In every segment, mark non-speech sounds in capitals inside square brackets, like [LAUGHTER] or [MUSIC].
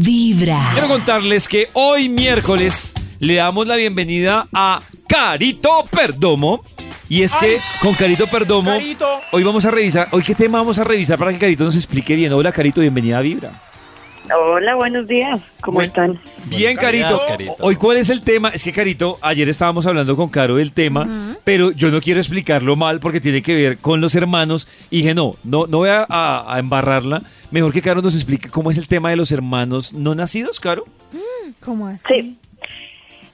Vibra. Quiero contarles que hoy miércoles le damos la bienvenida a Carito Perdomo. Y es que con Carito Perdomo, Carito. hoy vamos a revisar, hoy qué tema vamos a revisar para que Carito nos explique bien. Hola Carito, bienvenida a Vibra. Hola, buenos días. ¿Cómo están? Bien, Carito. días, Carito. Hoy, ¿cuál es el tema? Es que, Carito, ayer estábamos hablando con Caro del tema, pero yo no quiero explicarlo mal porque tiene que ver con los hermanos. Y dije, no, no, no voy a, a- a embarrarla. Mejor que Caro nos explique cómo es el tema de los hermanos no nacidos, Caro. ¿Cómo así? Sí.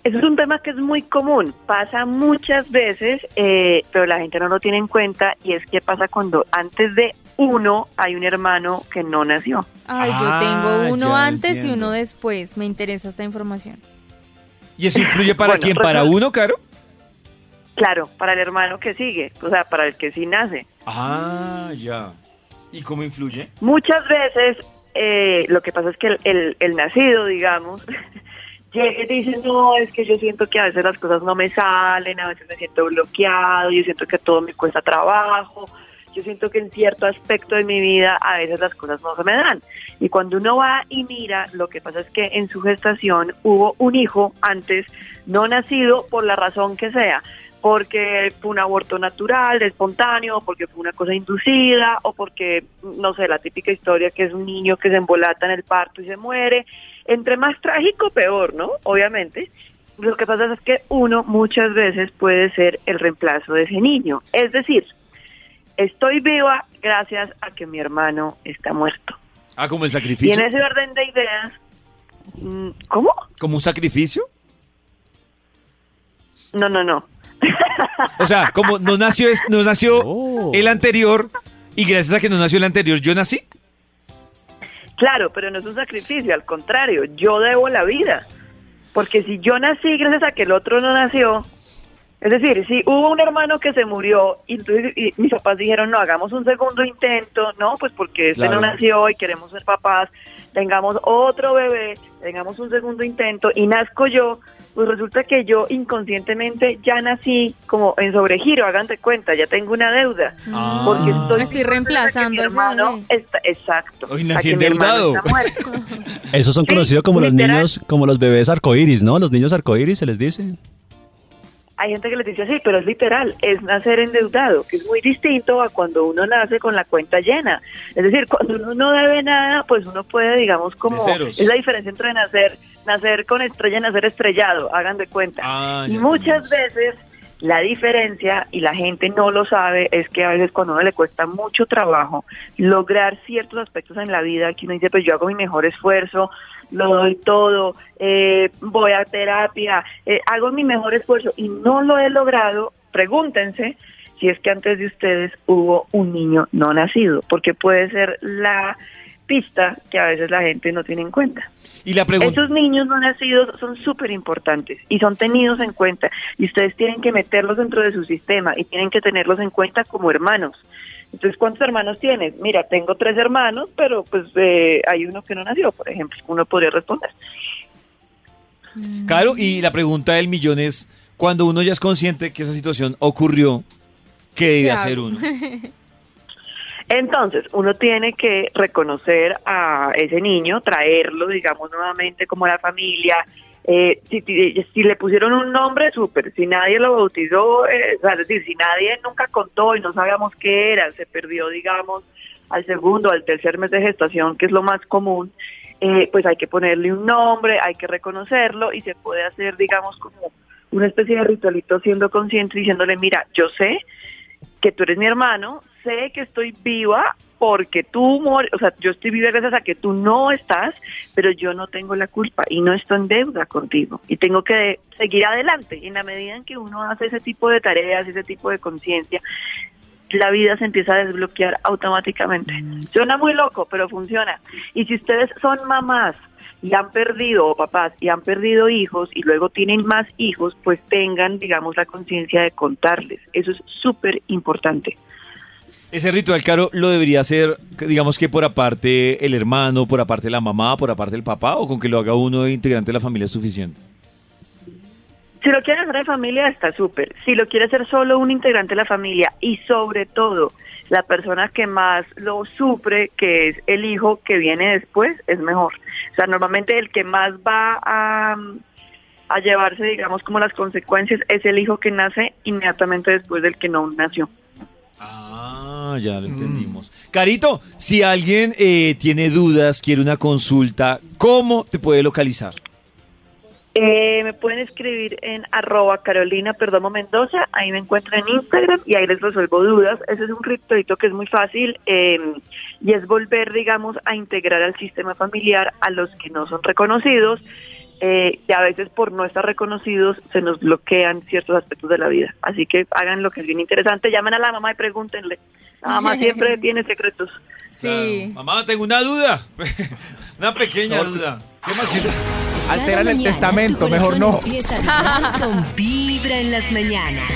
Eso es un tema que es muy común, pasa muchas veces, eh, pero la gente no lo tiene en cuenta y es que pasa cuando antes de uno hay un hermano que no nació. Ay, Ah, yo tengo uno antes y uno después. Me interesa esta información. ¿Y eso influye para Bueno, quién? ¿Para uno, Caro? Claro, para el hermano que sigue, o sea, para el que sí nace. Ah, ya. ¿Y cómo influye? Muchas veces eh, lo que pasa es que el, el- el nacido, digamos, [LAUGHS] llega y dice, no, es que yo siento que a veces las cosas no me salen, a veces me siento bloqueado, yo siento que todo me cuesta trabajo, yo siento que en cierto aspecto de mi vida a veces las cosas no se me dan. Y cuando uno va y mira, lo que pasa es que en su gestación hubo un hijo antes no nacido por la razón que sea porque fue un aborto natural, espontáneo, porque fue una cosa inducida, o porque, no sé, la típica historia que es un niño que se embolata en el parto y se muere. Entre más trágico, peor, ¿no? Obviamente. Lo que pasa es que uno muchas veces puede ser el reemplazo de ese niño. Es decir, estoy viva gracias a que mi hermano está muerto. Ah, como el Y sacrificio. en ese orden de ideas, mm, ¿cómo? ¿Como un sacrificio? No, no, no. O sea, como no nació, es- no nació Oh. el anterior y gracias a que no nació el anterior, yo nací. Claro, pero no es un sacrificio, al contrario, yo debo la vida. Porque si yo nací gracias a que el otro no nació, es decir, si hubo un hermano que se murió y, entonces, y mis papás dijeron, no, hagamos un segundo intento, no, pues porque este Claro. no nació y queremos ser papás, tengamos otro bebé, tengamos un segundo intento y nazco yo, pues resulta que yo inconscientemente ya nací como en sobregiro, hagan de cuenta, ya tengo una deuda. Ah. Porque estoy, Estoy reemplazando a hermano está, exacto. Hoy nací que mi hermano endeudado. [LAUGHS] Esos son Sí, conocidos como los literal. niños, como los bebés arcoíris, ¿no? Los niños arcoíris se les dice. Hay gente que les dice así, pero es literal, es nacer endeudado, que es muy distinto a cuando uno nace con la cuenta llena. Es decir, cuando uno no debe nada, pues uno puede, digamos, como... Es la diferencia entre nacer, nacer con estrella y nacer estrellado, hagan de cuenta. Ah, y muchas veces la diferencia, y la gente no lo sabe, es que a veces cuando uno le cuesta mucho trabajo lograr ciertos aspectos en la vida, que uno dice, pues yo hago mi mejor esfuerzo, lo doy todo, eh, voy a terapia, eh, hago mi mejor esfuerzo y no lo he logrado, pregúntense si es que antes de ustedes hubo un niño no nacido, porque puede ser la pista que a veces la gente no tiene en cuenta. Y la pregunta, Esos niños no nacidos son súper importantes y son tenidos en cuenta y ustedes tienen que meterlos dentro de su sistema y tienen que tenerlos en cuenta como hermanos. Entonces, ¿cuántos hermanos tienes? Mira, tengo tres hermanos, pero pues eh, hay uno que no nació, por ejemplo. Uno podría responder. Caro, y la pregunta del millón es, cuando uno ya es consciente que esa situación ocurrió, ¿qué debe ¿Qué hacer uno? [LAUGHS] Entonces, uno tiene que reconocer a ese niño, traerlo, digamos, nuevamente como la familia. Eh, si, si- si le pusieron un nombre, súper. Si nadie lo bautizó, eh, o sea, es decir, si nadie nunca contó y no sabíamos qué era, se perdió, digamos, al segundo, al tercer mes de gestación, que es lo más común, eh, pues hay que ponerle un nombre, hay que reconocerlo y se puede hacer, digamos, como una especie de ritualito siendo consciente, diciéndole, mira, yo sé que tú eres mi hermano, sé que estoy viva porque tú, o sea, yo estoy viva gracias a que tú no estás, pero yo no tengo la culpa y no estoy en deuda contigo y tengo que seguir adelante. En la medida en que uno hace ese tipo de tareas, ese tipo de conciencia, la vida se empieza a desbloquear automáticamente. Suena muy loco, pero funciona. Y si ustedes son mamás y han perdido, o papás, y han perdido hijos y luego tienen más hijos, pues tengan, digamos, la conciencia de contarles. Eso es súper importante. Ese ritual, Caro, lo debería hacer, digamos que por aparte el hermano, por aparte la mamá, por aparte el papá, o con que lo haga uno integrante de la familia es suficiente. Si lo quiere hacer en familia está súper. Si lo quiere hacer solo un integrante de la familia y sobre todo la persona que más lo sufre, que es el hijo que viene después, es mejor. O sea, normalmente el que más va a, a llevarse, digamos, como las consecuencias es el hijo que nace inmediatamente después del que no nació. Ah, ya lo entendimos. Carito, si alguien eh, tiene dudas, quiere una consulta, ¿cómo te puede localizar? Eh, me pueden escribir en arroba Carolina Perdomo Mendoza, ahí me encuentran en Instagram y ahí les resuelvo dudas. Ese es un ritualito que es muy fácil eh, y es volver, digamos, a integrar al sistema familiar a los que no son reconocidos eh, y a veces por no estar reconocidos se nos bloquean ciertos aspectos de la vida. Así que hagan lo que es bien interesante, llamen a la mamá y pregúntenle. La mamá [LAUGHS] siempre tiene secretos. Sí. Mamá, tengo una duda. [LAUGHS] una pequeña duda. ¿Qué más? Alteran el testamento, mejor no. con Vibra en las mañanas.